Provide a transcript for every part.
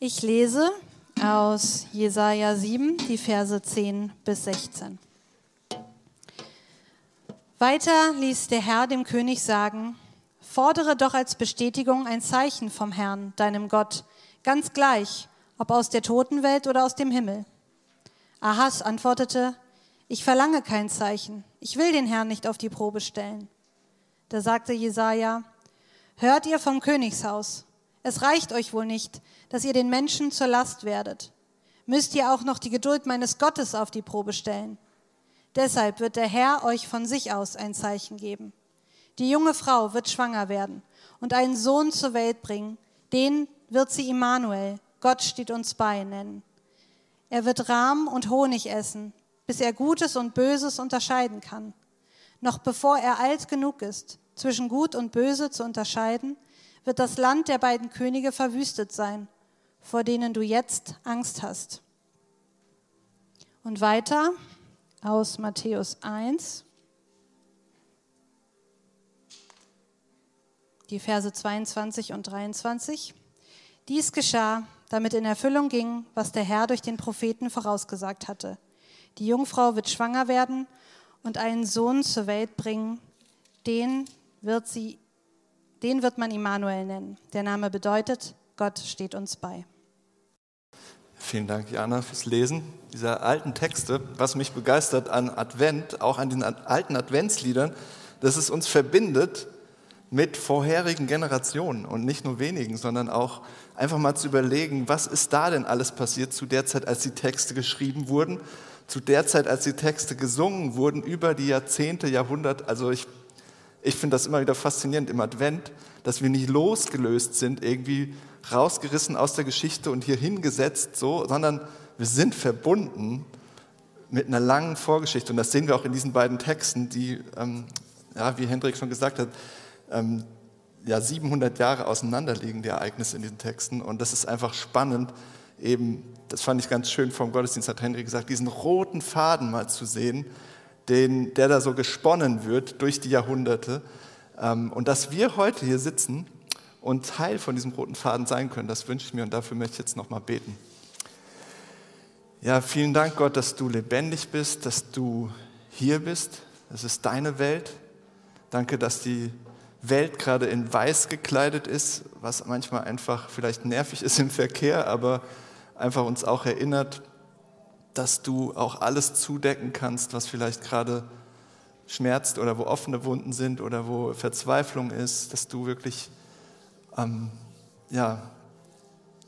Ich lese aus Jesaja 7, die Verse 10 bis 16. Weiter ließ der Herr dem König sagen: Fordere doch als Bestätigung ein Zeichen vom Herrn, deinem Gott, ganz gleich, ob aus der Totenwelt oder aus dem Himmel. Ahas antwortete: Ich verlange kein Zeichen. Ich will den Herrn nicht auf die Probe stellen. Da sagte Jesaja: Hört ihr vom Königshaus? Es reicht euch wohl nicht, dass ihr den Menschen zur Last werdet. Müsst ihr auch noch die Geduld meines Gottes auf die Probe stellen? Deshalb wird der Herr euch von sich aus ein Zeichen geben. Die junge Frau wird schwanger werden und einen Sohn zur Welt bringen. Den wird sie Immanuel, Gott steht uns bei, nennen. Er wird Rahm und Honig essen, bis er Gutes und Böses unterscheiden kann. Noch bevor er alt genug ist, zwischen Gut und Böse zu unterscheiden, wird das Land der beiden Könige verwüstet sein, vor denen du jetzt Angst hast. Und weiter aus Matthäus 1, die Verse 22 und 23. Dies geschah, damit in Erfüllung ging, was der Herr durch den Propheten vorausgesagt hatte. Die Jungfrau wird schwanger werden und einen Sohn zur Welt bringen, den wird sie den wird man Immanuel nennen. Der Name bedeutet, Gott steht uns bei. Vielen Dank, Jana, fürs Lesen dieser alten Texte. Was mich begeistert an Advent, auch an den alten Adventsliedern, dass es uns verbindet mit vorherigen Generationen und nicht nur wenigen, sondern auch einfach mal zu überlegen, was ist da denn alles passiert zu der Zeit, als die Texte geschrieben wurden, zu der Zeit, als die Texte gesungen wurden, über die Jahrzehnte, Jahrhunderte. Also ich ich finde das immer wieder faszinierend im Advent, dass wir nicht losgelöst sind, irgendwie rausgerissen aus der Geschichte und hier hingesetzt, so, sondern wir sind verbunden mit einer langen Vorgeschichte. Und das sehen wir auch in diesen beiden Texten, die, ähm, ja, wie Hendrik schon gesagt hat, ähm, ja, 700 Jahre auseinanderliegen, die Ereignisse in diesen Texten. Und das ist einfach spannend, eben, das fand ich ganz schön vom Gottesdienst, hat Hendrik gesagt, diesen roten Faden mal zu sehen, den, der da so gesponnen wird durch die Jahrhunderte. Ähm, und dass wir heute hier sitzen und Teil von diesem roten Faden sein können, das wünsche ich mir und dafür möchte ich jetzt nochmal beten. Ja, vielen Dank, Gott, dass du lebendig bist, dass du hier bist. Das ist deine Welt. Danke, dass die Welt gerade in weiß gekleidet ist, was manchmal einfach vielleicht nervig ist im Verkehr, aber einfach uns auch erinnert, dass du auch alles zudecken kannst, was vielleicht gerade schmerzt oder wo offene Wunden sind oder wo Verzweiflung ist, dass du wirklich ähm, ja,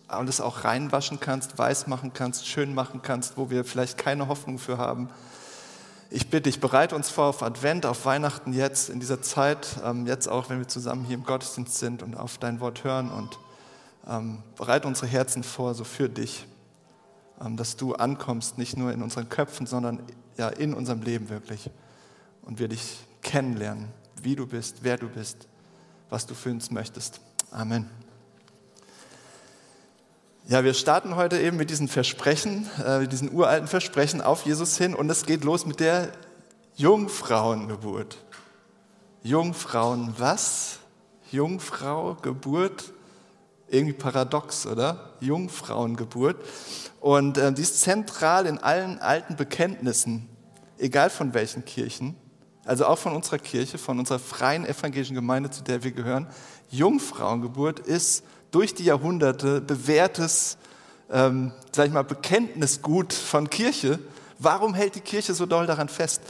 alles auch reinwaschen kannst, weiß machen kannst, schön machen kannst, wo wir vielleicht keine Hoffnung für haben. Ich bitte dich, bereite uns vor auf Advent, auf Weihnachten jetzt, in dieser Zeit, ähm, jetzt auch, wenn wir zusammen hier im Gottesdienst sind und auf dein Wort hören und ähm, bereite unsere Herzen vor, so für dich. Ähm, dass du ankommst, nicht nur in unseren Köpfen, sondern ja in unserem Leben wirklich. Und wir dich kennenlernen, wie du bist, wer du bist, was du für uns möchtest. Amen. Ja, wir starten heute eben mit diesen Versprechen, äh, mit diesen uralten Versprechen auf Jesus hin und es geht los mit der Jungfrauengeburt. Jungfrauen, was? Jungfrau, Geburt? Irgendwie paradox, oder? Jungfrauengeburt. Und äh, die ist zentral in allen alten Bekenntnissen, egal von welchen Kirchen, also auch von unserer Kirche, von unserer freien evangelischen Gemeinde, zu der wir gehören. Jungfrauengeburt ist durch die Jahrhunderte bewährtes, ähm, sag ich mal, Bekenntnisgut von Kirche. Warum hält die Kirche so doll daran fest?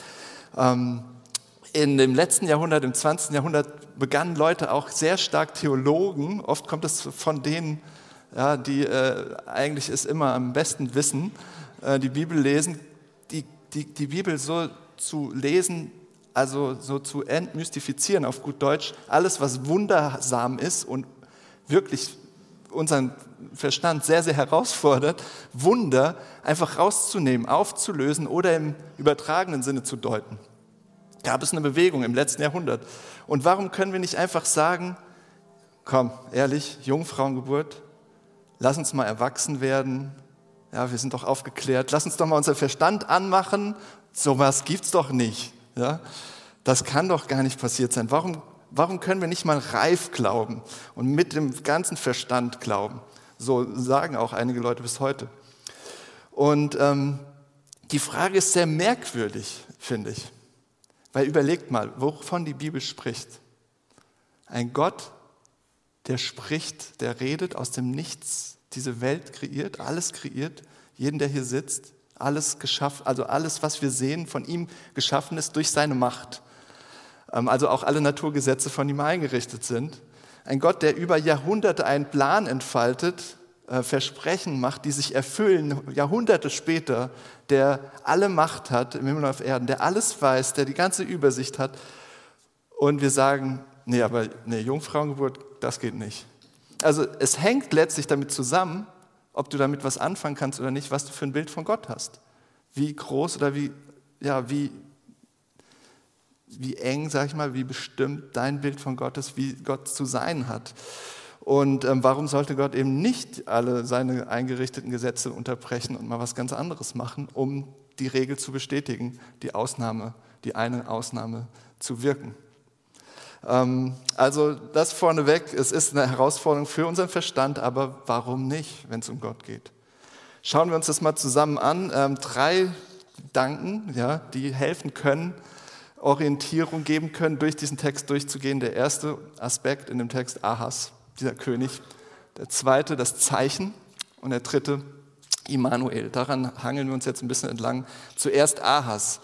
Ähm, in dem letzten Jahrhundert, im 20. Jahrhundert, begannen Leute auch sehr stark Theologen, oft kommt es von denen, ja, die äh, eigentlich es immer am besten wissen, äh, die Bibel lesen, die, die, die Bibel so zu lesen, also so zu entmystifizieren auf gut Deutsch, alles was wundersam ist und wirklich unseren Verstand sehr, sehr herausfordert, Wunder einfach rauszunehmen, aufzulösen oder im übertragenen Sinne zu deuten. Gab es eine Bewegung im letzten Jahrhundert. Und warum können wir nicht einfach sagen, komm, ehrlich, Jungfrauengeburt, lass uns mal erwachsen werden. Ja, wir sind doch aufgeklärt. Lass uns doch mal unser Verstand anmachen. So was gibt's doch nicht. Ja, das kann doch gar nicht passiert sein. Warum, warum können wir nicht mal reif glauben und mit dem ganzen Verstand glauben? So sagen auch einige Leute bis heute. Und ähm, die Frage ist sehr merkwürdig, finde ich. Weil überlegt mal, wovon die Bibel spricht. Ein Gott, der spricht, der redet aus dem Nichts, diese Welt kreiert, alles kreiert, jeden, der hier sitzt, alles geschaffen, also alles, was wir sehen, von ihm geschaffen ist durch seine Macht. Ähm, also auch alle Naturgesetze von ihm eingerichtet sind. Ein Gott, der über Jahrhunderte einen Plan entfaltet, Versprechen macht, die sich erfüllen, Jahrhunderte später, der alle Macht hat im Himmel und auf Erden, der alles weiß, der die ganze Übersicht hat. Und wir sagen, nee, aber eine Jungfrauengeburt, das geht nicht. Also es hängt letztlich damit zusammen, ob du damit was anfangen kannst oder nicht, was du für ein Bild von Gott hast. Wie groß oder wie, ja, wie, wie eng, sag ich mal, wie bestimmt dein Bild von Gott ist, wie Gott zu sein hat. Und ähm, warum sollte Gott eben nicht alle seine eingerichteten Gesetze unterbrechen und mal was ganz anderes machen, um die Regel zu bestätigen, die Ausnahme, die eine Ausnahme zu wirken? Ähm, also das vorneweg, es ist eine Herausforderung für unseren Verstand, aber warum nicht, wenn es um Gott geht? Schauen wir uns das mal zusammen an. Ähm, drei Gedanken, ja, die helfen können, Orientierung geben können, durch diesen Text durchzugehen. Der erste Aspekt in dem Text, Ahas, dieser König. Der zweite, das Zeichen. Und der dritte, Immanuel. Daran hangeln wir uns jetzt ein bisschen entlang. Zuerst Ahas.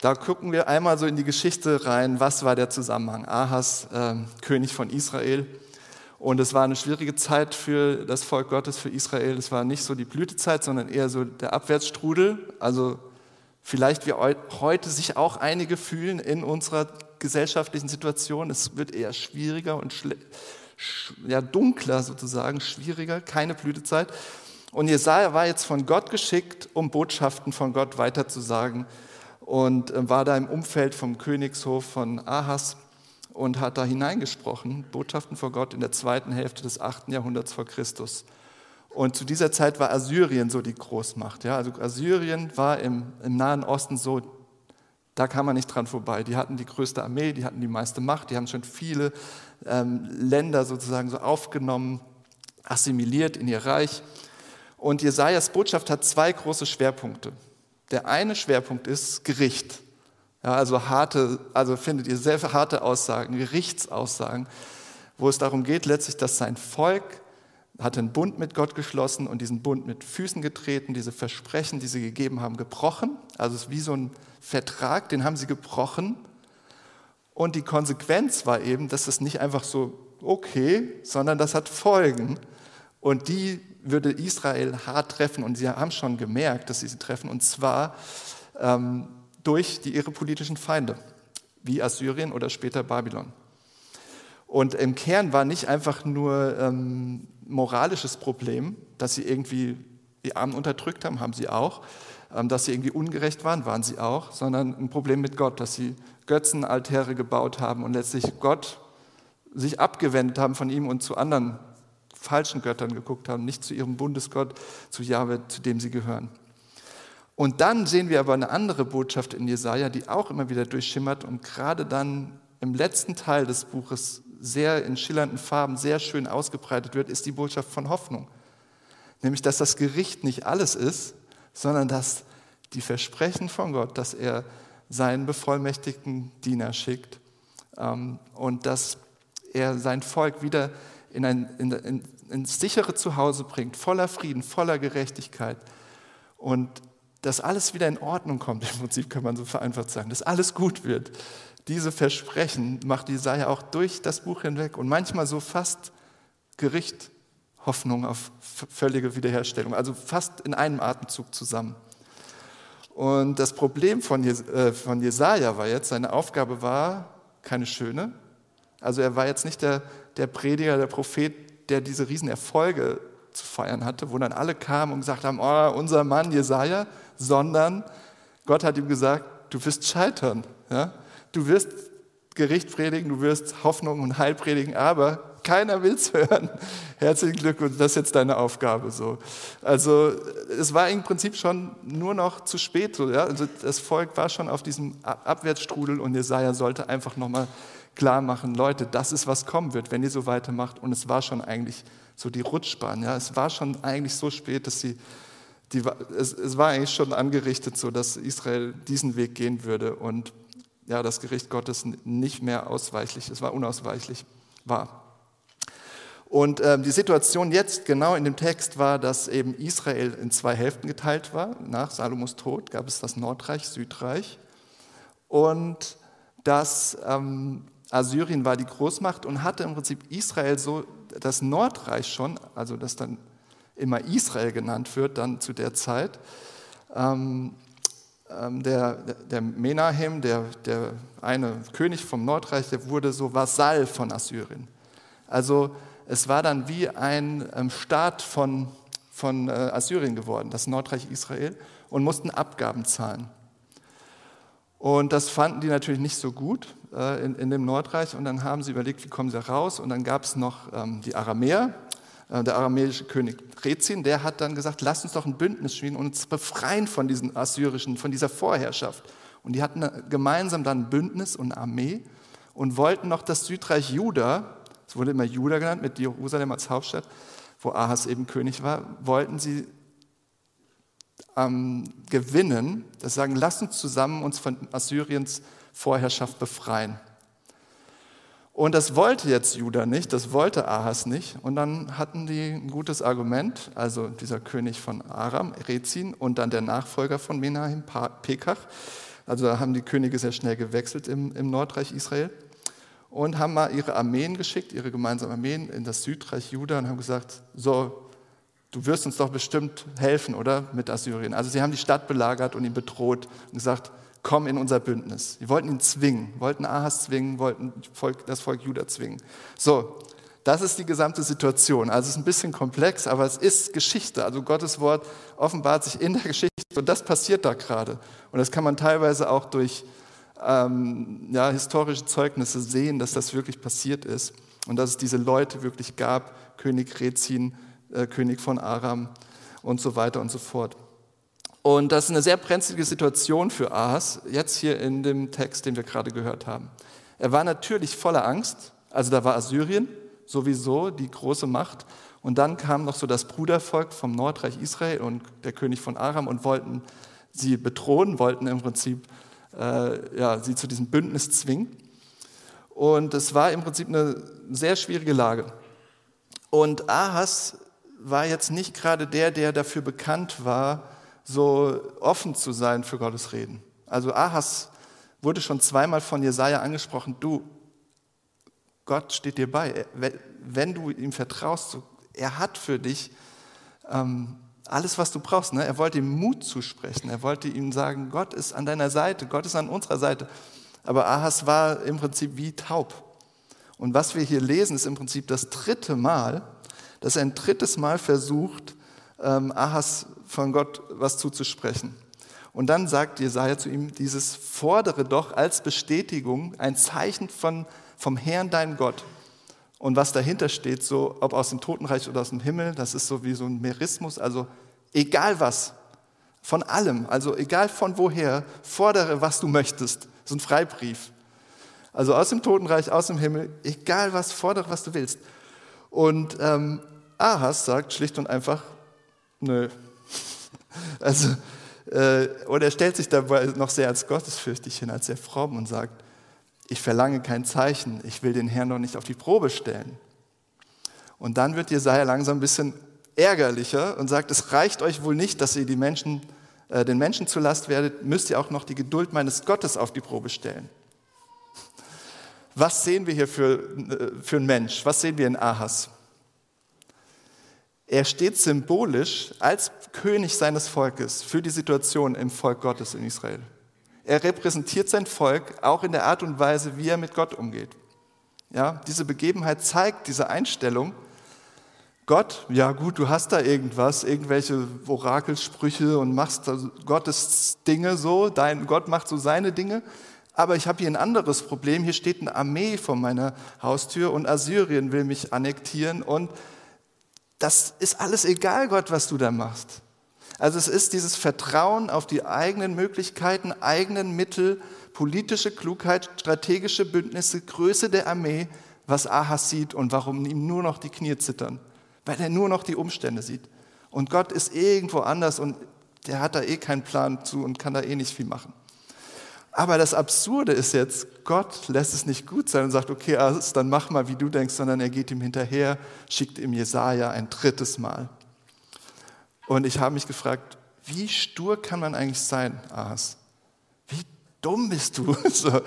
Da gucken wir einmal so in die Geschichte rein, was war der Zusammenhang. Ahas, äh, König von Israel. Und es war eine schwierige Zeit für das Volk Gottes, für Israel. Es war nicht so die Blütezeit, sondern eher so der Abwärtsstrudel. Also vielleicht wie heute sich auch einige fühlen in unserer gesellschaftlichen Situation. Es wird eher schwieriger und ja, dunkler sozusagen, schwieriger, keine Blütezeit. Und Jesaja war jetzt von Gott geschickt, um Botschaften von Gott weiterzusagen und äh, war da im Umfeld vom Königshof von Ahas und hat da hineingesprochen, Botschaften vor Gott in der zweiten Hälfte des 8. Jahrhunderts vor Christus. Und zu dieser Zeit war Assyrien so die Großmacht. Ja? Also Assyrien war im, im Nahen Osten so, da kam man nicht dran vorbei. Die hatten die größte Armee, die hatten die meiste Macht, die haben schon viele ähm, Länder sozusagen so aufgenommen, assimiliert in ihr Reich. Und Jesajas Botschaft hat zwei große Schwerpunkte. Der eine Schwerpunkt ist Gericht. Ja, also harte, also findet ihr sehr harte Aussagen, Gerichtsaussagen, wo es darum geht, letztlich, dass sein Volk hatte einen Bund mit Gott geschlossen und diesen Bund mit Füßen getreten, diese Versprechen, die sie gegeben haben, gebrochen. Also es ist wie so ein Vertrag, den haben sie gebrochen. Und die Konsequenz war eben, dass es nicht einfach so okay, sondern das hat Folgen. Und die würde Israel hart treffen und sie haben schon gemerkt, dass sie sie treffen, und zwar ähm, durch die, ihre politischen Feinde, wie Assyrien oder später Babylon. Und im Kern war nicht einfach nur ähm, moralisches Problem, dass sie irgendwie die Armen unterdrückt haben, haben sie auch, ähm, dass sie irgendwie ungerecht waren, waren sie auch, sondern ein Problem mit Gott, dass sie Götzenaltäre gebaut haben und letztlich Gott sich abgewendet haben von ihm und zu anderen falschen Göttern geguckt haben, nicht zu ihrem Bundesgott, zu Jahwe, zu dem sie gehören. Und dann sehen wir aber eine andere Botschaft in Jesaja, die auch immer wieder durchschimmert und gerade dann im letzten Teil des Buches sehr in schillernden Farben sehr schön ausgebreitet wird, ist die Botschaft von Hoffnung. Nämlich, dass das Gericht nicht alles ist, sondern dass die Versprechen von Gott, dass er seinen bevollmächtigten Diener schickt ähm, und dass er sein Volk wieder in ein, in, in, ins sichere Zuhause bringt, voller Frieden, voller Gerechtigkeit und dass alles wieder in Ordnung kommt, im Prinzip kann man so vereinfacht sagen, dass alles gut wird. Diese Versprechen macht Jesaja auch durch das Buch hinweg und manchmal so fast Gericht, Hoffnung auf völlige Wiederherstellung, also fast in einem Atemzug zusammen. Und das Problem von, äh, von Jesaja war jetzt, seine Aufgabe war keine schöne. Also er war jetzt nicht der, der Prediger, der Prophet, der diese Riesenerfolge zu feiern hatte, wo dann alle kamen und gesagt haben, oh, unser Mann Jesaja, sondern Gott hat ihm gesagt, du wirst scheitern. Ja? Du wirst Gericht predigen, du wirst Hoffnung und Heil predigen, aber keiner will es hören. Herzlichen Glückwunsch, das ist jetzt deine Aufgabe. So. Also es war im Prinzip schon nur noch zu spät. Ja? also das Volk war schon auf diesem Abwärtsstrudel und Jesaja sollte einfach nochmal klar machen, Leute, das ist, was kommen wird, wenn ihr so weitermacht. Und es war schon eigentlich so die Rutschbahn. Ja? Es war schon eigentlich so spät, dass sie, die, es, es war eigentlich schon angerichtet, so dass Israel diesen Weg gehen würde und ja, das Gericht Gottes nicht mehr ausweichlich, es war unausweichlich war. Und ähm, die Situation jetzt genau in dem Text war, dass eben Israel in zwei Hälften geteilt war. Nach Salomos Tod gab es das Nordreich, Südreich. Und dass ähm, Assyrien war die Großmacht und hatte im Prinzip Israel so, das Nordreich schon, also das dann immer Israel genannt wird, dann zu der Zeit. Ähm, der, der Menahem, der, der eine König vom Nordreich, der wurde so Vasall von Assyrien. Also es war dann wie ein ähm, Staat von, von äh, Assyrien geworden, das Nordreich Israel, und mussten Abgaben zahlen. Und das fanden die natürlich nicht so gut äh, in, in, dem Nordreich. Und dann haben sie überlegt, wie kommen sie raus. Und dann gab es noch ähm, die Aramäer. Äh, der aramäische König Rezin, der hat dann gesagt, lasst uns doch ein Bündnis schmieden und uns befreien von diesen assyrischen, von dieser Vorherrschaft. Und die hatten gemeinsam dann ein Bündnis und eine Armee und wollten noch das Südreich Juda, es wurde immer Juda genannt, mit Jerusalem als Hauptstadt, wo Ahas eben König war, wollten sie ähm, gewinnen, das sagen, lasst uns zusammen uns von Assyriens Vorherrschaft befreien. Und das wollte jetzt Juda nicht, das wollte Ahas nicht. Und dann hatten die ein gutes Argument, also dieser König von Aram, Rezin, und dann der Nachfolger von Menahem, Pekach. Also da haben die Könige sehr schnell gewechselt im, im Nordreich Israel und haben mal ihre Armeen geschickt, ihre gemeinsamen Armeen in das Südreich Juda und haben gesagt, so, du wirst uns doch bestimmt helfen, oder? Mit Assyrien. Also sie haben die Stadt belagert und ihn bedroht und gesagt, komm in unser Bündnis. Sie wollten ihn zwingen, wollten Ahas zwingen, wollten das Volk Juda zwingen. So, das ist die gesamte Situation. Also es ist ein bisschen komplex, aber es ist Geschichte. Also Gottes Wort offenbart sich in der Geschichte und das passiert da gerade. Und das kann man teilweise auch durch ähm, ja, historische Zeugnisse sehen, dass das wirklich passiert ist und dass es diese Leute wirklich gab, König Rezin, äh, König von Aram und so weiter und so fort. Und das ist eine sehr brenzlige Situation für Ahas, jetzt hier in dem Text, den wir gerade gehört haben. Er war natürlich voller Angst, also da war Assyrien sowieso die große Macht. Und dann kam noch so das Brudervolk vom Nordreich Israel und der König von Aram und wollten sie bedrohen, wollten im Prinzip äh, ja, sie zu diesem Bündnis zwingen. Und es war im Prinzip eine sehr schwierige Lage. Und Ahas war jetzt nicht gerade der, der dafür bekannt war, so offen zu sein für Gottes Reden. Also Ahas wurde schon zweimal von Jesaja angesprochen: Du, Gott steht dir bei. Wenn du ihm vertraust, er hat für dich ähm, alles, was du brauchst. Ne? Er wollte ihm Mut zusprechen. Er wollte ihm sagen, Gott ist an deiner Seite, Gott ist an unserer Seite. Aber Ahas war im Prinzip wie taub. Und was wir hier lesen, ist im Prinzip das dritte Mal, dass er ein drittes Mal versucht, ähm, Ahas von Gott was zuzusprechen. Und dann sagt Jesaja zu ihm: Dieses fordere doch als Bestätigung ein Zeichen von, vom Herrn, dein Gott. Und was dahinter steht, so ob aus dem Totenreich oder aus dem Himmel, das ist so wie so ein Merismus, also egal was, von allem, also egal von woher, fordere, was du möchtest. So ein Freibrief. Also aus dem Totenreich, aus dem Himmel, egal was, fordere, was du willst. Und ähm, Ahas sagt schlicht und einfach, nö. Also, äh, oder er stellt sich dabei noch sehr als gottesfürchtig hin, als sehr fromm und sagt, ich verlange kein Zeichen, ich will den Herrn noch nicht auf die Probe stellen. Und dann wird Jesaja langsam ein bisschen ärgerlicher und sagt, es reicht euch wohl nicht, dass ihr die Menschen, äh, den Menschen zu Last werdet, müsst ihr auch noch die Geduld meines Gottes auf die Probe stellen. Was sehen wir hier für, äh, für einen Mensch? Was sehen wir in Ahas? Er steht symbolisch als König seines Volkes für die Situation im Volk Gottes in Israel. Er repräsentiert sein Volk auch in der Art und Weise, wie er mit Gott umgeht. Ja, diese Begebenheit zeigt diese Einstellung. Gott, ja gut, du hast da irgendwas, irgendwelche Orakelsprüche und machst Gottes Dinge so, dein Gott macht so seine Dinge, aber ich habe hier ein anderes Problem. Hier steht eine Armee vor meiner Haustür und Assyrien will mich annektieren und das ist alles egal, Gott, was du da machst. Also es ist dieses Vertrauen auf die eigenen Möglichkeiten, eigenen Mittel, politische Klugheit, strategische Bündnisse, Größe der Armee, was Ahas sieht und warum ihm nur noch die Knie zittern, weil er nur noch die Umstände sieht. Und Gott ist irgendwo anders und der hat da eh keinen Plan zu und kann da eh nicht viel machen. Aber das Absurde ist jetzt, Gott lässt es nicht gut sein und sagt, okay, also dann mach mal, wie du denkst, sondern er geht ihm hinterher, schickt ihm Jesaja ein drittes Mal. Und ich habe mich gefragt, wie stur kann man eigentlich sein, Ahas? Wie dumm bist du? So,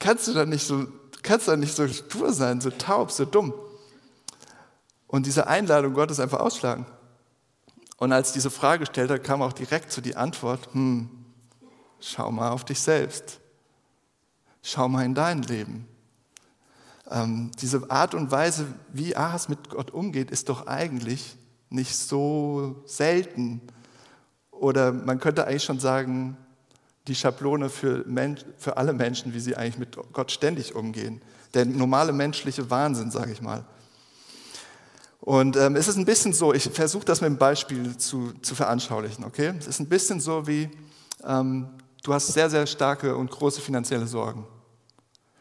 kannst du da nicht so, kannst da nicht so stur sein, so taub, so dumm? Und diese Einladung Gottes einfach ausschlagen. Und als diese Frage gestellt hat, kam auch direkt so die Antwort, hm, schau mal auf dich selbst. Schau mal in dein Leben. Ähm, diese Art und Weise, wie Ahas mit Gott umgeht, ist doch eigentlich nicht so selten. Oder man könnte eigentlich schon sagen, die Schablone für, Mensch, für alle Menschen, wie sie eigentlich mit Gott ständig umgehen. Der normale menschliche Wahnsinn, sage ich mal. Und ähm, es ist ein bisschen so, ich versuche das mit einem Beispiel zu, zu veranschaulichen, okay? Es ist ein bisschen so wie, ähm, du hast sehr, sehr starke und große finanzielle Sorgen.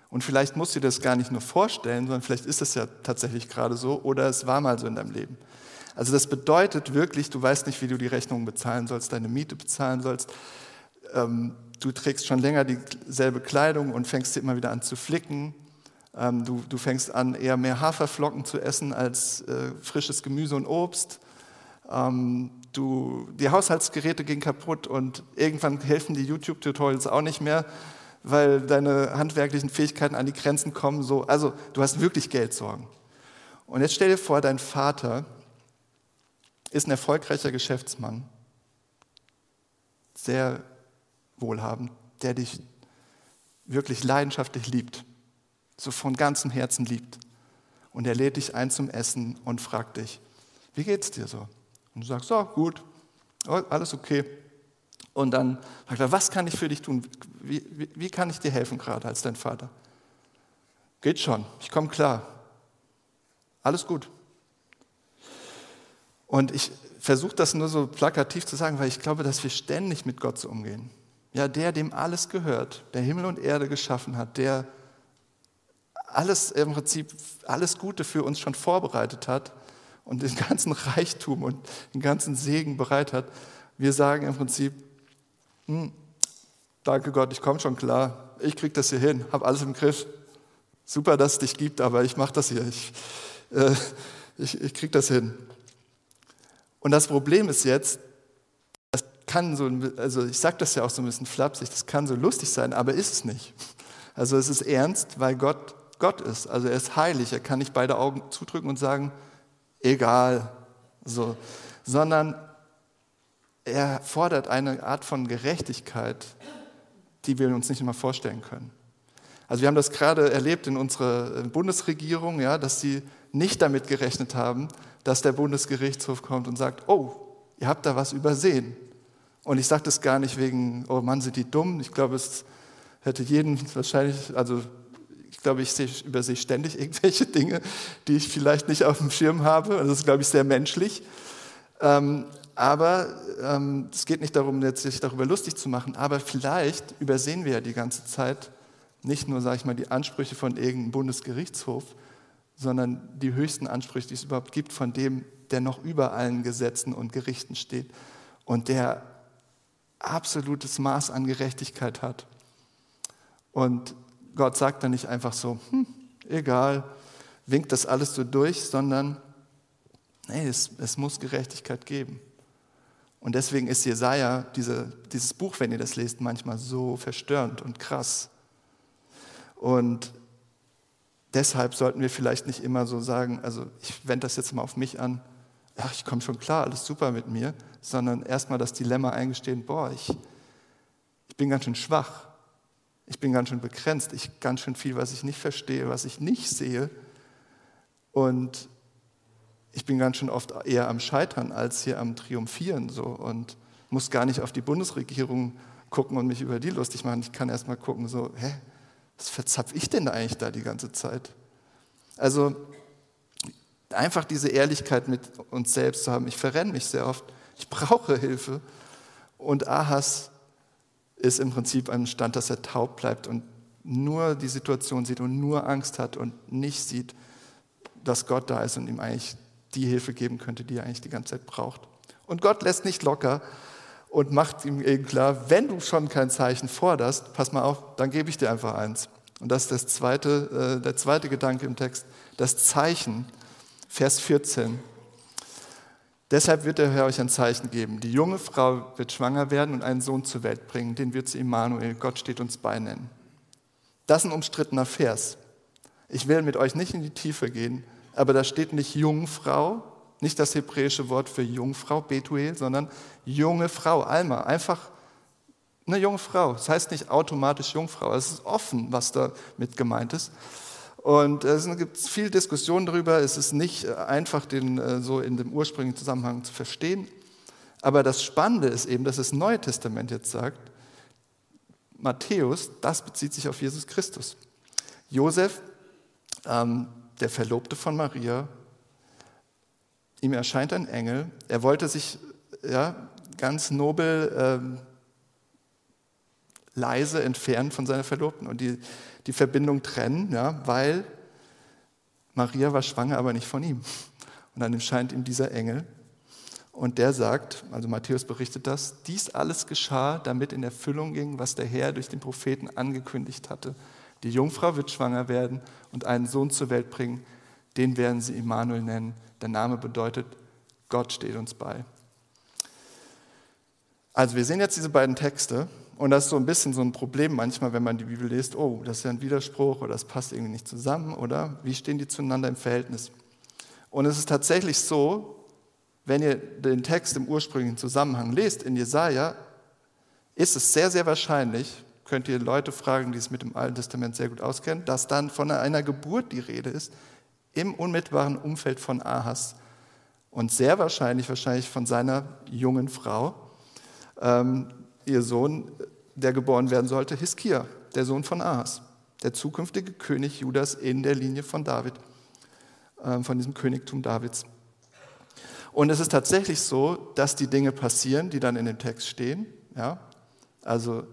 Und vielleicht musst du dir das gar nicht nur vorstellen, sondern vielleicht ist es ja tatsächlich gerade so oder es war mal so in deinem Leben. Also das bedeutet wirklich, du weißt nicht, wie du die Rechnungen bezahlen sollst, deine Miete bezahlen sollst. Ähm, du trägst schon länger dieselbe Kleidung und fängst dir immer wieder an zu flicken. Ähm, du, du, fängst an, eher mehr Haferflocken zu essen als äh, frisches Gemüse und Obst. Ähm, du, die Haushaltsgeräte gehen kaputt und irgendwann helfen die YouTube-Tutorials auch nicht mehr, weil deine handwerklichen Fähigkeiten an die Grenzen kommen. So. Also du hast wirklich Geldsorgen. Und jetzt stell dir vor, dein Vater ist ein erfolgreicher Geschäftsmann, sehr wohlhabend, der dich wirklich leidenschaftlich liebt, so von ganzem Herzen liebt. Und er lädt dich ein zum Essen und fragt dich, wie geht's dir so? Und du sagst, so, gut, oh, alles okay. Und dann sagt er, was kann ich für dich tun? Wie, wie, wie kann ich dir helfen gerade als dein Vater? Geht schon, ich komme klar. Alles gut. Und ich versuche das nur so plakativ zu sagen, weil ich glaube, dass wir ständig mit Gott so umgehen. Ja, der, dem alles gehört, der Himmel und Erde geschaffen hat, der alles im Prinzip, alles Gute für uns schon vorbereitet hat und den ganzen Reichtum und den ganzen Segen bereit hat. Wir sagen im Prinzip, hm, danke Gott, ich komme schon klar, ich kriege das hier hin, habe alles im Griff. Super, dass es dich gibt, aber ich mache das hier, ich, äh, ich, ich kriege das hin. Und das Problem ist jetzt, das kann so, also ich sage das ja auch so ein bisschen flapsig, das kann so lustig sein, aber ist es nicht. Also es ist ernst, weil Gott Gott ist. Also er ist heilig, er kann nicht beide Augen zudrücken und sagen, egal, so, sondern er fordert eine Art von Gerechtigkeit, die wir uns nicht immer vorstellen können. Also wir haben das gerade erlebt in unserer Bundesregierung, ja, dass sie nicht damit gerechnet haben, dass der Bundesgerichtshof kommt und sagt, oh, ihr habt da was übersehen. Und ich sage das gar nicht wegen, oh Mann, sind die dumm. Ich glaube, es hätte jeden wahrscheinlich, also ich glaube, ich übersehe ständig irgendwelche Dinge, die ich vielleicht nicht auf dem Schirm habe. das ist, glaube ich, sehr menschlich. Ähm, aber ähm, es geht nicht darum, jetzt sich darüber lustig zu machen. Aber vielleicht übersehen wir ja die ganze Zeit nicht nur, sage ich mal, die Ansprüche von irgendeinem Bundesgerichtshof, sondern die höchsten Ansprüche, die es überhaupt gibt, von dem, der noch über allen Gesetzen und Gerichten steht und der absolutes Maß an Gerechtigkeit hat. Und Gott sagt dann nicht einfach so, hm, egal, winkt das alles so durch, sondern nee, es, es muss Gerechtigkeit geben. Und deswegen ist Jesaja, diese, dieses Buch, wenn ihr das lest, manchmal so verstörend und krass. Und deshalb sollten wir vielleicht nicht immer so sagen, also ich wende das jetzt mal auf mich an, ach, ich komme schon klar, alles super mit mir, sondern erstmal das Dilemma eingestehen, boah, ich, ich bin ganz schön schwach, ich bin ganz schön begrenzt, ich ganz schön viel, was ich nicht verstehe, was ich nicht sehe und ich bin ganz schön oft eher am Scheitern als hier am Triumphieren so und muss gar nicht auf die Bundesregierung gucken und mich über die lustig machen. Ich kann erstmal gucken, so, hä, was verzapf ich denn eigentlich da die ganze Zeit? Also einfach diese Ehrlichkeit mit uns selbst zu haben. Ich verrenne mich sehr oft. ich brauche Hilfe. Und Ahas ist im Prinzip ein Stand, dass er taub bleibt und nur die Situation sieht und nur Angst hat und nicht sieht, dass Gott da ist und ihm eigentlich die Hilfe geben könnte, die er eigentlich die ganze Zeit braucht. Und Gott lässt nicht locker und macht ihm eben klar, wenn du schon kein Zeichen forderst, pass mal auf, dann gebe ich dir einfach eins. Und das ist das zweite, äh, der zweite Gedanke im Text, das Zeichen, Vers 14. Deshalb wird der Herr euch ein Zeichen geben. Die junge Frau wird schwanger werden und einen Sohn zur Welt bringen, den wird sie Immanuel, Gott steht uns bei nennen. Das ist ein umstrittener Vers. Ich will mit euch nicht in die Tiefe gehen, aber da steht nicht Jungfrau, nicht das hebräische Wort für Jungfrau, Betuel, sondern junge Frau, Alma, einfach eine junge Frau. Das heißt nicht automatisch Jungfrau, es ist offen, was damit gemeint ist. Und es gibt viel Diskussion darüber. Es ist nicht äh, einfach, den äh, so in dem ursprünglichen Zusammenhang zu verstehen. Aber das Spannende ist eben, dass das Neue Testament jetzt sagt, Matthäus, das bezieht sich auf Jesus Christus. Josef, ähm, der Verlobte von Maria, ihm erscheint ein Engel. Er wollte sich ja, ganz nobel ähm, leise entfernen von seiner Verlobten und die die Verbindung trennen, ja, weil Maria war schwanger, aber nicht von ihm. Und dann erscheint ihm dieser Engel und der sagt, also Matthäus berichtet das, dies alles geschah, damit in Erfüllung ging, was der Herr durch den Propheten angekündigt hatte. Die Jungfrau wird schwanger werden und einen Sohn zur Welt bringen, den werden sie Immanuel nennen. Der Name bedeutet, Gott steht uns bei. Also wir sehen jetzt diese beiden Texte und das ist so ein bisschen so ein Problem manchmal, wenn man die Bibel liest, oh, das ist ja ein Widerspruch oder das passt irgendwie nicht zusammen oder wie stehen die zueinander im Verhältnis? Und es ist tatsächlich so, wenn ihr den Text im ursprünglichen Zusammenhang lest, in Jesaja, ist es sehr, sehr wahrscheinlich, könnt ihr Leute fragen, die es mit dem Alten Testament sehr gut auskennen, dass dann von einer Geburt die Rede ist, im unmittelbaren Umfeld von Ahas und sehr wahrscheinlich, wahrscheinlich von seiner jungen Frau, ähm, ihr Sohn der geboren werden sollte, Hiskia, der Sohn von Ahas, der zukünftige König Judas in der Linie von David, ähm, von diesem Königtum Davids. Und es ist tatsächlich so, dass die Dinge passieren, die dann in dem Text stehen. Ja? Also,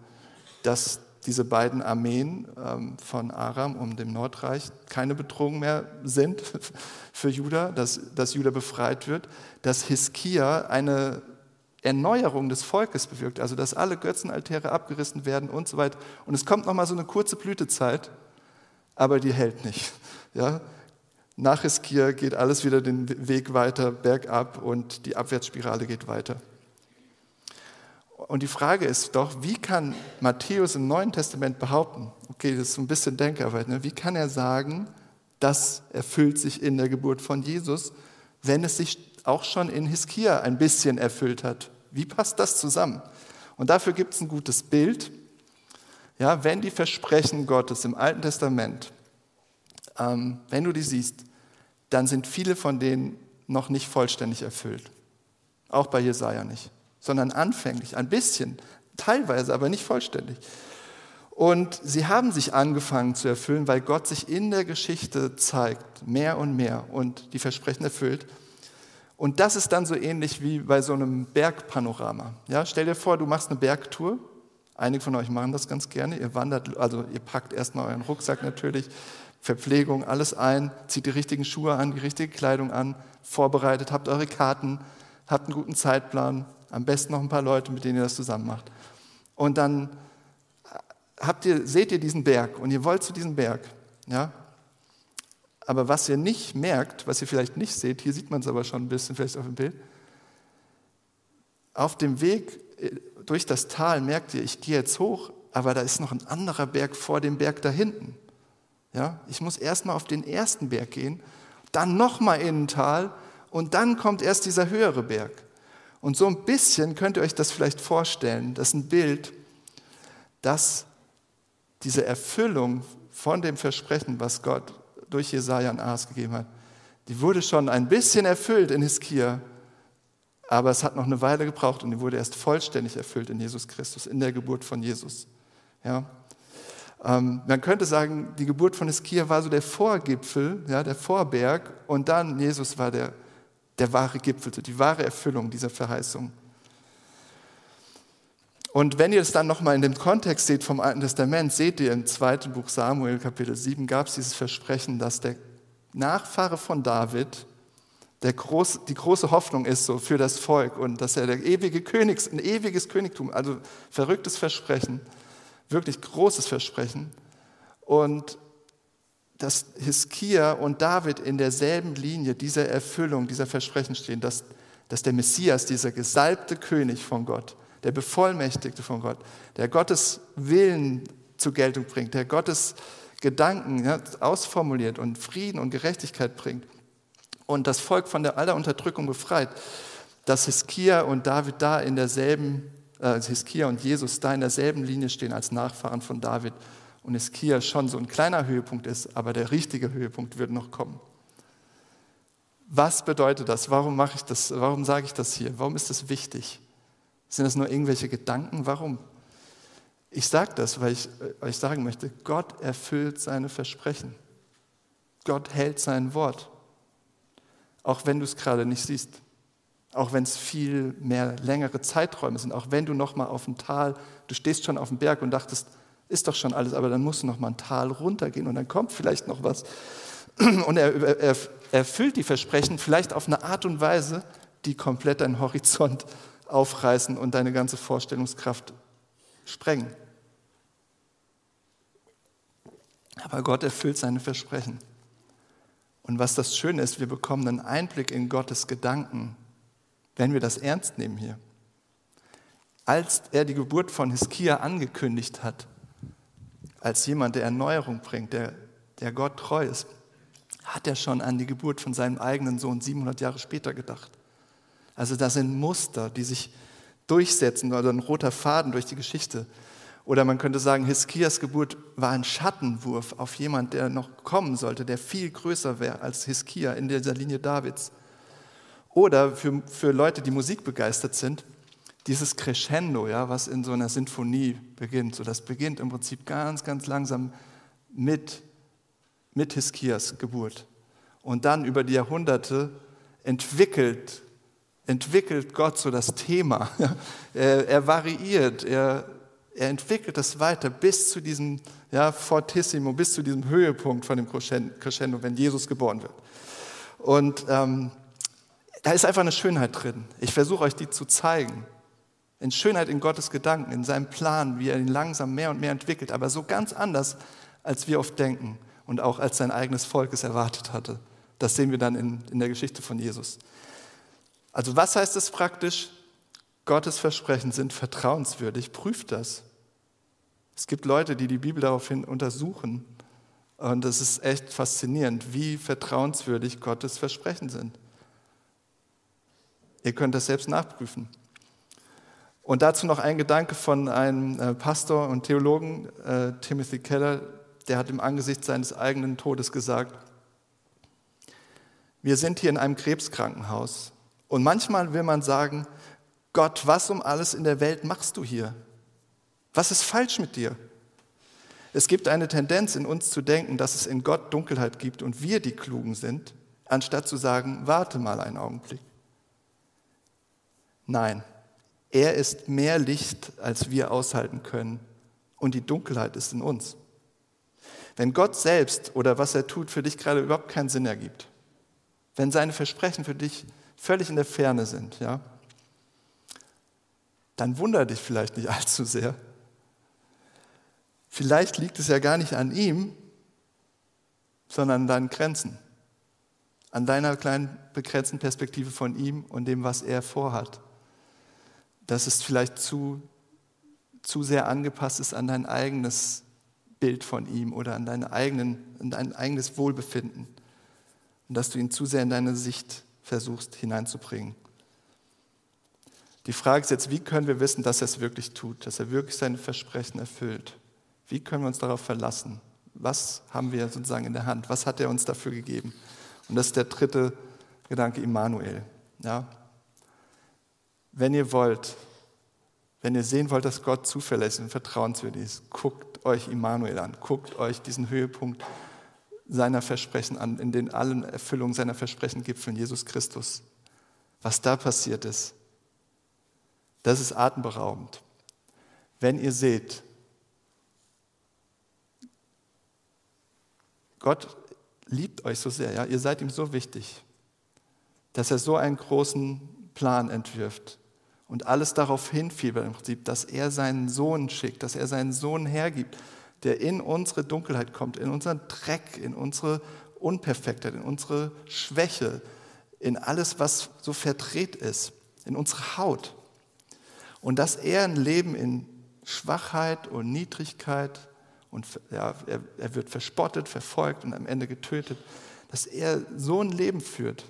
dass diese beiden Armeen ähm, von Aram und dem Nordreich keine Bedrohung mehr sind für Juda, dass, dass Juda befreit wird, dass Hiskia eine Erneuerung des Volkes bewirkt, also dass alle Götzenaltäre abgerissen werden und so weiter. Und es kommt nochmal so eine kurze Blütezeit, aber die hält nicht. Ja? Nach Hiskia geht alles wieder den Weg weiter bergab und die Abwärtsspirale geht weiter. Und die Frage ist doch, wie kann Matthäus im Neuen Testament behaupten, okay, das ist so ein bisschen Denkarbeit, ne? wie kann er sagen, das erfüllt sich in der Geburt von Jesus, wenn es sich auch schon in Hiskia ein bisschen erfüllt hat. Wie passt das zusammen? Und dafür gibt es ein gutes Bild. Ja, wenn die Versprechen Gottes im Alten Testament, ähm, wenn du die siehst, dann sind viele von denen noch nicht vollständig erfüllt. Auch bei Jesaja nicht, sondern anfänglich, ein bisschen, teilweise, aber nicht vollständig. Und sie haben sich angefangen zu erfüllen, weil Gott sich in der Geschichte zeigt, mehr und mehr und die Versprechen erfüllt. Und das ist dann so ähnlich wie bei so einem Bergpanorama. Ja, stell dir vor, du machst eine Bergtour. Einige von euch machen das ganz gerne. Ihr wandert, also ihr packt erstmal euren Rucksack natürlich, Verpflegung, alles ein, zieht die richtigen Schuhe an, die richtige Kleidung an, vorbereitet, habt eure Karten, habt einen guten Zeitplan, am besten noch ein paar Leute, mit denen ihr das zusammen macht. Und dann habt ihr, seht ihr diesen Berg und ihr wollt zu diesem Berg. Ja? Aber was ihr nicht merkt, was ihr vielleicht nicht seht, hier sieht man es aber schon ein bisschen vielleicht auf dem Bild, auf dem Weg äh, durch das Tal merkt ihr, ich gehe jetzt hoch, aber da ist noch ein anderer Berg vor dem Berg da hinten. Ja, ich muss erstmal auf den ersten Berg gehen, dann nochmal in ein Tal und dann kommt erst dieser höhere Berg. Und so ein bisschen könnt ihr euch das vielleicht vorstellen, das ist ein Bild, dass diese Erfüllung von dem Versprechen, was Gott durch Jesaja und Ahas gegeben hat, die wurde schon ein bisschen erfüllt in Hiskia, aber es hat noch eine Weile gebraucht und die wurde erst vollständig erfüllt in Jesus Christus, in der Geburt von Jesus. Ja? Ähm, man könnte sagen, die Geburt von Hiskia war so der Vorgipfel, ja, der Vorberg und dann Jesus war der, der wahre Gipfel, die wahre Erfüllung dieser Verheißung. Und wenn ihr es dann nochmal in dem Kontext seht vom Alten Testament, seht ihr im zweiten Buch Samuel, Kapitel 7, gab es dieses Versprechen, dass der Nachfahre von David der groß, die große Hoffnung ist so für das Volk und dass er der ewige König, ein ewiges Königtum, also verrücktes Versprechen, wirklich großes Versprechen. Und dass Hiskia und David in derselben Linie dieser Erfüllung, dieser Versprechen stehen, dass, dass der Messias, dieser gesalbte König von Gott, der Bevollmächtigte von Gott, der Gottes Willen zur Geltung bringt, der Gottes Gedanken ja, ausformuliert und Frieden und Gerechtigkeit bringt und das Volk von der aller Unterdrückung befreit, dass Hiskia und David da in derselben, äh, Hiskia und Jesus da in derselben Linie stehen als Nachfahren von David und Hiskia schon so ein kleiner Höhepunkt ist, aber der richtige Höhepunkt wird noch kommen. Was bedeutet das? Warum mache ich das? Warum sage ich das hier? Warum ist das wichtig? Sind das nur irgendwelche Gedanken? Warum? Ich sage das, weil ich äh, euch sagen möchte, Gott erfüllt seine Versprechen. Gott hält sein Wort. Auch wenn du es gerade nicht siehst. Auch wenn es viel mehr längere Zeiträume sind. Auch wenn du noch mal auf dem Tal, du stehst schon auf dem Berg und dachtest, ist doch schon alles, aber dann musst du noch mal ein Tal runtergehen und dann kommt vielleicht noch was. Und er, er erfüllt die Versprechen vielleicht auf eine Art und Weise, die komplett deinen Horizont aufreißen und deine ganze Vorstellungskraft sprengen. Aber Gott erfüllt seine Versprechen. Und was das Schöne ist, wir bekommen einen Einblick in Gottes Gedanken, wenn wir das ernst nehmen hier. Als er die Geburt von Hiskia angekündigt hat, als jemand, der Erneuerung bringt, der, der Gott treu ist, hat er schon an die Geburt von seinem eigenen Sohn 700 Jahre später gedacht. Also das sind Muster, die sich durchsetzen oder ein roter Faden durch die Geschichte. Oder man könnte sagen, Hiskias Geburt war ein Schattenwurf auf jemand, der noch kommen sollte, der viel größer wäre als Hiskia in dieser Linie Davids. Oder für, für Leute, die musikbegeistert sind, dieses Crescendo, ja, was in so einer Sinfonie beginnt. So, das beginnt im Prinzip ganz, ganz langsam mit, mit Hiskias Geburt. Und dann über die Jahrhunderte entwickelt entwickelt Gott so das Thema. Er, er variiert, er, er entwickelt es weiter bis zu diesem ja, Fortissimo, bis zu diesem Höhepunkt von dem Crescendo, wenn Jesus geboren wird. Und ähm, da ist einfach eine Schönheit drin. Ich versuche euch die zu zeigen. In Schönheit in Gottes Gedanken, in seinem Plan, wie er ihn langsam mehr und mehr entwickelt, aber so ganz anders, als wir oft denken und auch als sein eigenes Volk es erwartet hatte. Das sehen wir dann in, in der Geschichte von Jesus. Also was heißt es praktisch? Gottes Versprechen sind vertrauenswürdig. Prüft das. Es gibt Leute, die die Bibel daraufhin untersuchen. Und es ist echt faszinierend, wie vertrauenswürdig Gottes Versprechen sind. Ihr könnt das selbst nachprüfen. Und dazu noch ein Gedanke von einem äh, Pastor und Theologen, äh, Timothy Keller, der hat im Angesicht seines eigenen Todes gesagt, wir sind hier in einem Krebskrankenhaus und manchmal will man sagen, Gott, was um alles in der Welt machst du hier? Was ist falsch mit dir? Es gibt eine Tendenz in uns zu denken, dass es in Gott Dunkelheit gibt und wir die Klugen sind, anstatt zu sagen, warte mal einen Augenblick. Nein, er ist mehr Licht, als wir aushalten können und die Dunkelheit ist in uns. Wenn Gott selbst oder was er tut für dich gerade überhaupt keinen Sinn ergibt, wenn seine Versprechen für dich völlig in der Ferne sind, ja, dann wundere dich vielleicht nicht allzu sehr. Vielleicht liegt es ja gar nicht an ihm, sondern an deinen Grenzen, an deiner kleinen begrenzten Perspektive von ihm und dem, was er vorhat. Dass es vielleicht zu, zu sehr angepasst ist an dein eigenes Bild von ihm oder an, deine eigenen, an dein eigenes Wohlbefinden und dass du ihn zu sehr in deine Sicht versuchst hineinzubringen. Die Frage ist jetzt, wie können wir wissen, dass er es wirklich tut, dass er wirklich seine Versprechen erfüllt? Wie können wir uns darauf verlassen? Was haben wir sozusagen in der Hand? Was hat er uns dafür gegeben? Und das ist der dritte Gedanke, Immanuel. Ja? Wenn ihr wollt, wenn ihr sehen wollt, dass Gott zuverlässig und vertrauenswürdig ist, guckt euch Immanuel an, guckt euch diesen Höhepunkt seiner Versprechen an, in den allen Erfüllungen seiner Versprechen gipfeln, Jesus Christus. was da passiert ist, das ist atemberaubend. Wenn ihr seht, Gott liebt euch so sehr, ja, ihr seid ihm so wichtig, dass er so einen großen Plan entwirft und alles darauf hinfiebert im Prinzip, dass er seinen Sohn schickt, dass er seinen Sohn hergibt, der in unsere Dunkelheit kommt, in unseren Dreck, in unsere Unperfektheit, in unsere Schwäche, in alles, was so verdreht ist, in unsere Haut. Und dass er ein Leben in Schwachheit und Niedrigkeit und ja, er, er wird verspottet, verfolgt und am Ende getötet, dass er so ein Leben führt,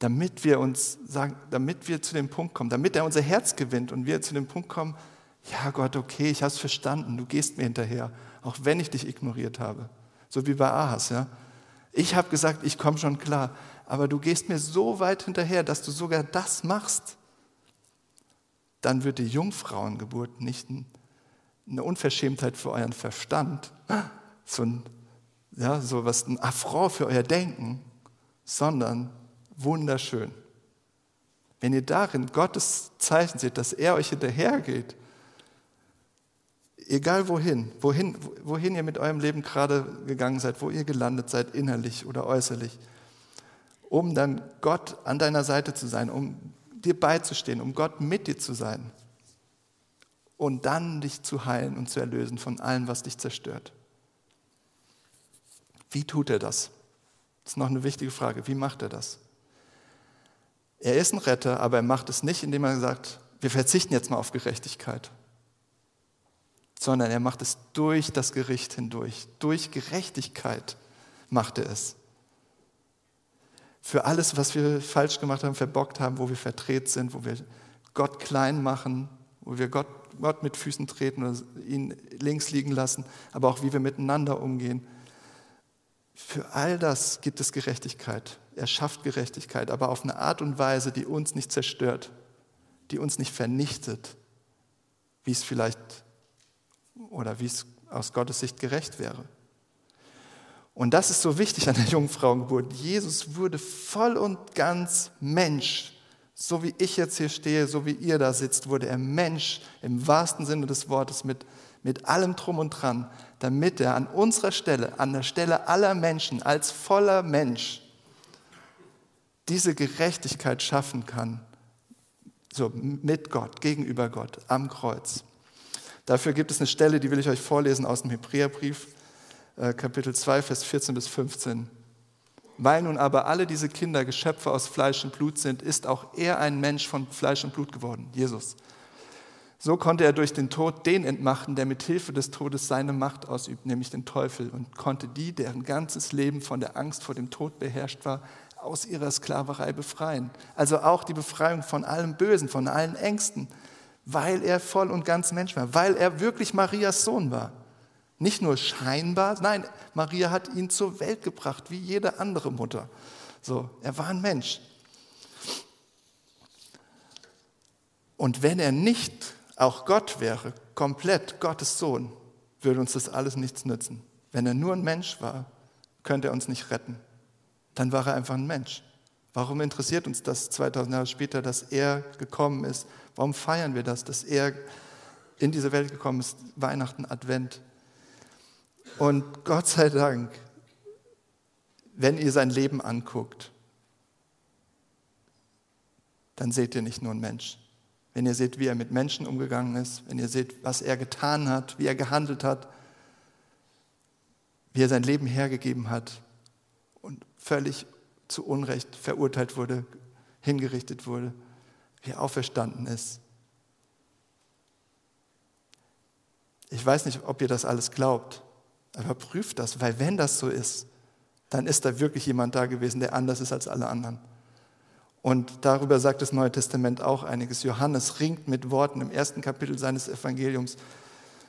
damit wir uns sagen, damit wir zu dem Punkt kommen, damit er unser Herz gewinnt und wir zu dem Punkt kommen, ja Gott, okay, ich habe es verstanden, du gehst mir hinterher, auch wenn ich dich ignoriert habe. So wie bei Ahas, ja. Ich habe gesagt, ich komme schon klar, aber du gehst mir so weit hinterher, dass du sogar das machst. Dann wird die Jungfrauengeburt nicht eine Unverschämtheit für euren Verstand, so ein, ja, so was, ein Affront für euer Denken, sondern wunderschön. Wenn ihr darin Gottes Zeichen seht, dass er euch hinterhergeht, egal wohin, wohin, wohin ihr mit eurem Leben gerade gegangen seid, wo ihr gelandet seid, innerlich oder äußerlich, um dann Gott an deiner Seite zu sein, um dir beizustehen, um Gott mit dir zu sein und dann dich zu heilen und zu erlösen von allem, was dich zerstört. Wie tut er das? Das ist noch eine wichtige Frage. Wie macht er das? Er ist ein Retter, aber er macht es nicht, indem er sagt, wir verzichten jetzt mal auf Gerechtigkeit sondern er macht es durch das Gericht hindurch. Durch Gerechtigkeit macht er es. Für alles, was wir falsch gemacht haben, verbockt haben, wo wir verdreht sind, wo wir Gott klein machen, wo wir Gott, Gott mit Füßen treten oder ihn links liegen lassen, aber auch wie wir miteinander umgehen. Für all das gibt es Gerechtigkeit. Er schafft Gerechtigkeit, aber auf eine Art und Weise, die uns nicht zerstört, die uns nicht vernichtet, wie es vielleicht oder wie es aus Gottes Sicht gerecht wäre. Und das ist so wichtig an der Jungfrauengeburt. Jesus wurde voll und ganz Mensch. So wie ich jetzt hier stehe, so wie ihr da sitzt, wurde er Mensch im wahrsten Sinne des Wortes mit, mit allem Drum und Dran, damit er an unserer Stelle, an der Stelle aller Menschen, als voller Mensch, diese Gerechtigkeit schaffen kann, so mit Gott, gegenüber Gott, am Kreuz. Dafür gibt es eine Stelle, die will ich euch vorlesen aus dem Hebräerbrief, äh, Kapitel 2, Vers 14 bis 15. Weil nun aber alle diese Kinder Geschöpfe aus Fleisch und Blut sind, ist auch er ein Mensch von Fleisch und Blut geworden, Jesus. So konnte er durch den Tod den entmachten, der mit Hilfe des Todes seine Macht ausübt, nämlich den Teufel, und konnte die, deren ganzes Leben von der Angst vor dem Tod beherrscht war, aus ihrer Sklaverei befreien. Also auch die Befreiung von allem Bösen, von allen Ängsten, weil er voll und ganz Mensch war, weil er wirklich Marias Sohn war. Nicht nur scheinbar, nein, Maria hat ihn zur Welt gebracht, wie jede andere Mutter. So, er war ein Mensch. Und wenn er nicht auch Gott wäre, komplett Gottes Sohn, würde uns das alles nichts nützen. Wenn er nur ein Mensch war, könnte er uns nicht retten. Dann war er einfach ein Mensch. Warum interessiert uns das 2000 Jahre später, dass er gekommen ist Warum feiern wir das, dass er in diese Welt gekommen ist, Weihnachten, Advent? Und Gott sei Dank, wenn ihr sein Leben anguckt, dann seht ihr nicht nur einen Mensch. Wenn ihr seht, wie er mit Menschen umgegangen ist, wenn ihr seht, was er getan hat, wie er gehandelt hat, wie er sein Leben hergegeben hat und völlig zu Unrecht verurteilt wurde, hingerichtet wurde, wie er auferstanden ist. Ich weiß nicht, ob ihr das alles glaubt, aber prüft das, weil wenn das so ist, dann ist da wirklich jemand da gewesen, der anders ist als alle anderen. Und darüber sagt das Neue Testament auch einiges. Johannes ringt mit Worten im ersten Kapitel seines Evangeliums,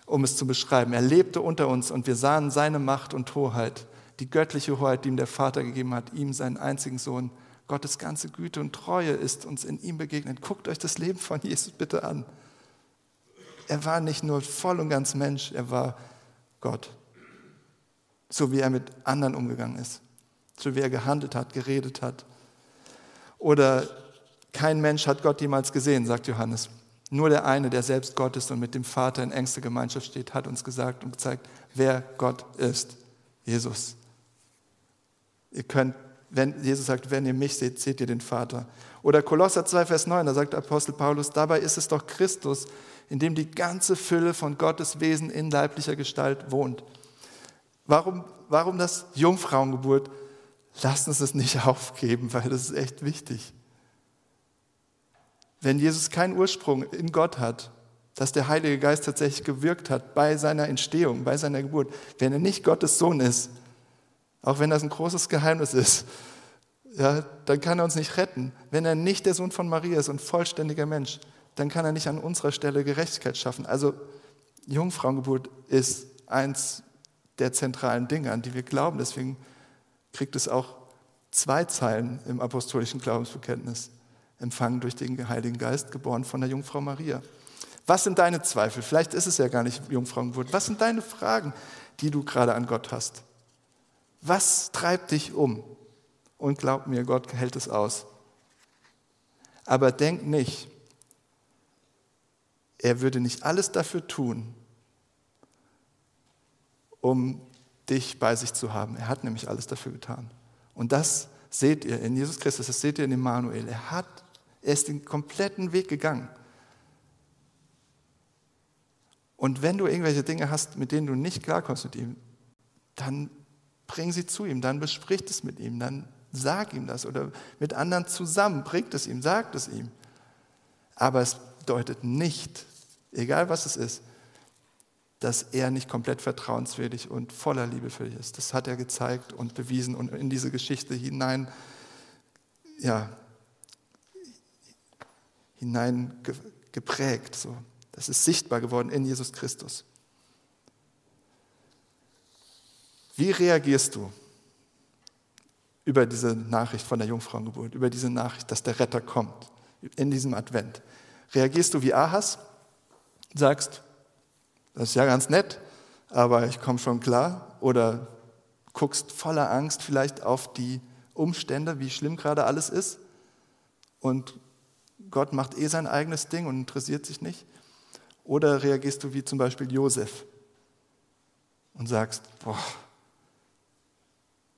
um es zu beschreiben. Er lebte unter uns und wir sahen seine Macht und Hoheit, die göttliche Hoheit, die ihm der Vater gegeben hat, ihm seinen einzigen Sohn, Gottes ganze Güte und Treue ist uns in ihm begegnet. Guckt euch das Leben von Jesus bitte an. Er war nicht nur voll und ganz Mensch, er war Gott. So wie er mit anderen umgegangen ist, so wie er gehandelt hat, geredet hat. Oder kein Mensch hat Gott jemals gesehen, sagt Johannes. Nur der eine, der selbst Gott ist und mit dem Vater in engster Gemeinschaft steht, hat uns gesagt und gezeigt, wer Gott ist. Jesus. Ihr könnt, wenn Jesus sagt, wenn ihr mich seht, seht ihr den Vater. Oder Kolosser 2, Vers 9, da sagt Apostel Paulus, dabei ist es doch Christus, in dem die ganze Fülle von Gottes Wesen in leiblicher Gestalt wohnt. Warum, warum das Jungfrauengeburt? Lasst uns das nicht aufgeben, weil das ist echt wichtig. Wenn Jesus keinen Ursprung in Gott hat, dass der Heilige Geist tatsächlich gewirkt hat bei seiner Entstehung, bei seiner Geburt, wenn er nicht Gottes Sohn ist, auch wenn das ein großes Geheimnis ist, ja, dann kann er uns nicht retten. Wenn er nicht der Sohn von Maria ist und vollständiger Mensch, dann kann er nicht an unserer Stelle Gerechtigkeit schaffen. Also Jungfrauengeburt ist eins der zentralen Dinge, an die wir glauben. Deswegen kriegt es auch zwei Zeilen im apostolischen Glaubensbekenntnis. Empfangen durch den Heiligen Geist, geboren von der Jungfrau Maria. Was sind deine Zweifel? Vielleicht ist es ja gar nicht Jungfrauengeburt. Was sind deine Fragen, die du gerade an Gott hast? Was treibt dich um? Und glaub mir, Gott hält es aus. Aber denk nicht, er würde nicht alles dafür tun, um dich bei sich zu haben. Er hat nämlich alles dafür getan. Und das seht ihr in Jesus Christus, das seht ihr in Emmanuel. Er hat, er ist den kompletten Weg gegangen. Und wenn du irgendwelche Dinge hast, mit denen du nicht klarkommst mit ihm, dann bring sie zu ihm, dann besprich es mit ihm, dann sag ihm das oder mit anderen zusammen, bringt es ihm, sagt es ihm. Aber es bedeutet nicht, egal was es ist, dass er nicht komplett vertrauenswürdig und voller Liebe für dich ist. Das hat er gezeigt und bewiesen und in diese Geschichte hinein, ja, hinein geprägt. So. Das ist sichtbar geworden in Jesus Christus. Wie reagierst du über diese Nachricht von der Jungfrauengeburt, über diese Nachricht, dass der Retter kommt in diesem Advent? Reagierst du wie Ahas? Sagst, das ist ja ganz nett, aber ich komme schon klar. Oder guckst voller Angst vielleicht auf die Umstände, wie schlimm gerade alles ist. Und Gott macht eh sein eigenes Ding und interessiert sich nicht. Oder reagierst du wie zum Beispiel Josef und sagst, boah,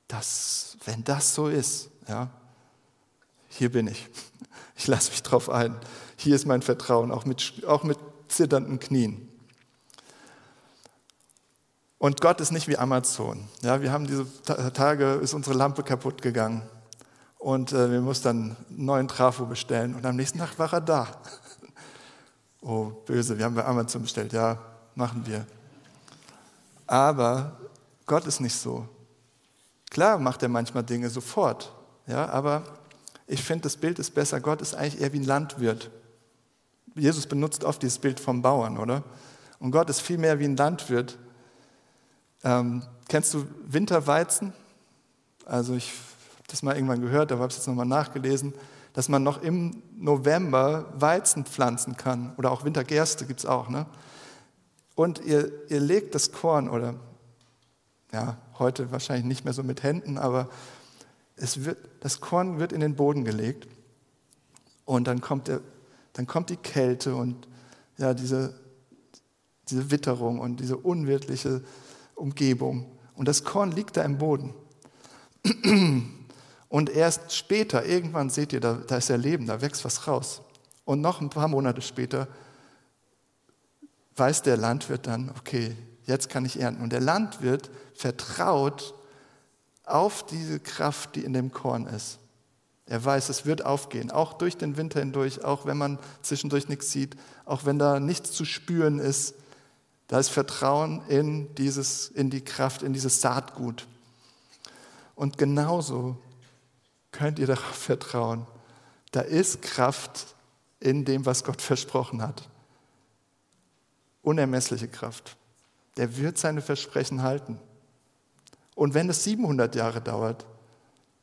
das, wenn das so ist, ja, hier bin ich. Ich lasse mich drauf ein. Hier ist mein Vertrauen, auch mit, auch mit zitternden Knien. Und Gott ist nicht wie Amazon. Ja, wir haben diese Tage, ist unsere Lampe kaputt gegangen. Und äh, wir mussten dann einen neuen Trafo bestellen. Und am nächsten Tag war er da. oh, böse, wir haben bei Amazon bestellt. Ja, machen wir. Aber Gott ist nicht so. Klar macht er manchmal Dinge sofort. Ja, aber ich finde, das Bild ist besser. Gott ist eigentlich eher wie ein Landwirt. Jesus benutzt oft dieses Bild vom Bauern, oder? Und Gott ist viel mehr wie ein Landwirt, ähm, kennst du Winterweizen? Also ich habe das mal irgendwann gehört, aber habe es jetzt nochmal nachgelesen, dass man noch im November Weizen pflanzen kann oder auch Wintergerste gibt es auch. Ne? Und ihr, ihr legt das Korn oder ja, heute wahrscheinlich nicht mehr so mit Händen, aber es wird, das Korn wird in den Boden gelegt und dann kommt, der, dann kommt die Kälte und ja, diese, diese Witterung und diese unwirtliche Umgebung. Und das Korn liegt da im Boden. Und erst später, irgendwann seht ihr, da, da ist ja Leben, da wächst was raus. Und noch ein paar Monate später weiß der Landwirt dann, okay, jetzt kann ich ernten. Und der Landwirt vertraut auf diese Kraft, die in dem Korn ist. Er weiß, es wird aufgehen, auch durch den Winter hindurch, auch wenn man zwischendurch nichts sieht, auch wenn da nichts zu spüren ist. Da ist Vertrauen in, dieses, in die Kraft, in dieses Saatgut. Und genauso könnt ihr darauf vertrauen. Da ist Kraft in dem, was Gott versprochen hat. Unermessliche Kraft. Der wird seine Versprechen halten. Und wenn es 700 Jahre dauert,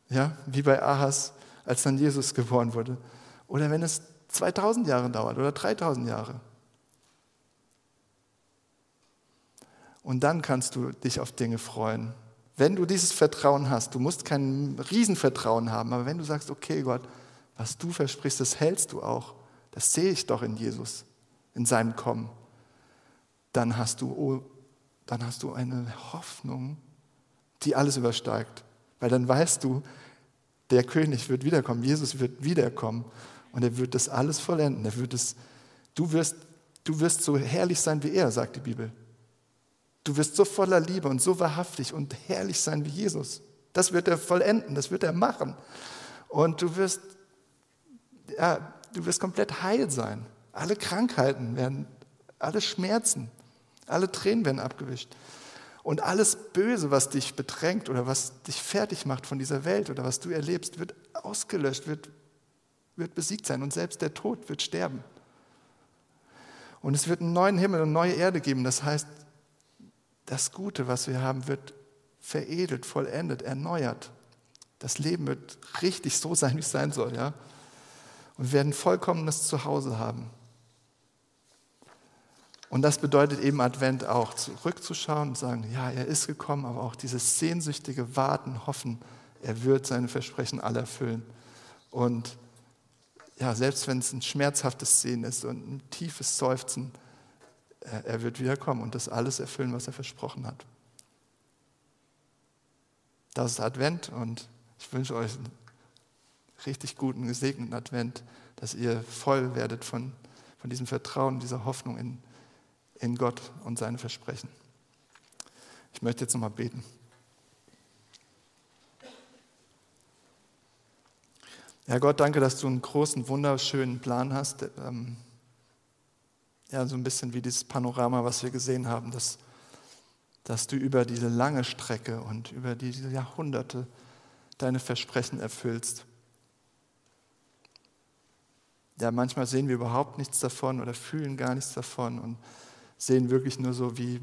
ja, wie bei Ahas, als dann Jesus geboren wurde, oder wenn es 2000 Jahre dauert oder 3000 Jahre, Und dann kannst du dich auf Dinge freuen. Wenn du dieses Vertrauen hast, du musst kein Riesenvertrauen haben, aber wenn du sagst, okay Gott, Was du versprichst, das hältst du auch. Das sehe ich doch in Jesus, in seinem Kommen. Dann hast du, oh, dann hast du eine Hoffnung, die alles übersteigt. Weil dann weißt du, der König wird wiederkommen, Jesus wird wiederkommen und er wird das alles vollenden. Er wird es, du, wirst, du wirst so herrlich sein wie er, sagt die Bibel. Du wirst so voller Liebe und so wahrhaftig und herrlich sein wie Jesus. Das wird er vollenden, das wird er machen. Und du wirst, ja, du wirst komplett heil sein. Alle Krankheiten werden, alle Schmerzen, alle Tränen werden abgewischt. Und alles Böse, was dich bedrängt oder was dich fertig macht von dieser Welt oder was du erlebst, wird ausgelöscht, wird, wird besiegt sein. Und selbst der Tod wird sterben. Und es wird einen neuen Himmel und neue Erde geben. Das heißt, das Gute, was wir haben, wird veredelt, vollendet, erneuert. Das Leben wird richtig so sein, wie es sein soll. Ja? Und wir werden vollkommenes Zuhause haben. Und das bedeutet eben Advent auch, zurückzuschauen und sagen, ja, er ist gekommen, aber auch dieses sehnsüchtige Warten, Hoffen, er wird seine Versprechen alle erfüllen. Und ja, selbst wenn es ein schmerzhaftes Sehen ist und ein tiefes Seufzen, er wird wiederkommen und das alles erfüllen, was er versprochen hat. Das ist Advent und ich wünsche euch einen richtig guten, gesegneten Advent, dass ihr voll werdet von, von diesem Vertrauen, dieser Hoffnung in, in Gott und seine Versprechen. Ich möchte jetzt nochmal beten. Ja, Gott, danke, dass du einen großen, wunderschönen Plan hast. Ähm, ja, so ein bisschen wie dieses Panorama, was wir gesehen haben, dass, dass du über diese lange Strecke und über diese Jahrhunderte deine Versprechen erfüllst. Ja, manchmal sehen wir überhaupt nichts davon oder fühlen gar nichts davon und sehen wirklich nur so wie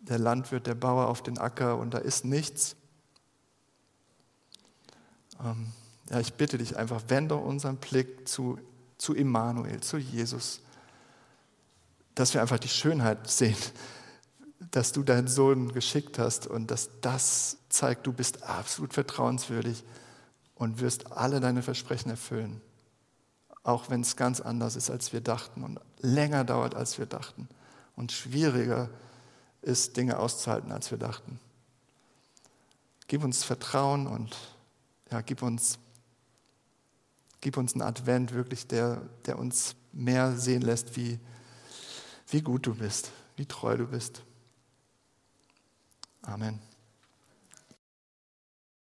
der Landwirt, der Bauer auf den Acker und da ist nichts. Ähm, ja, ich bitte dich einfach, wende unseren Blick zu, zu Immanuel, zu Jesus, dass wir einfach die Schönheit sehen, dass du deinen Sohn geschickt hast und dass das zeigt, du bist absolut vertrauenswürdig und wirst alle deine Versprechen erfüllen, auch wenn es ganz anders ist, als wir dachten und länger dauert, als wir dachten und schwieriger ist, Dinge auszuhalten, als wir dachten. Gib uns Vertrauen und ja, gib uns, gib uns einen Advent wirklich, der, der uns mehr sehen lässt, wie, wie gut du bist, wie treu du bist. Amen.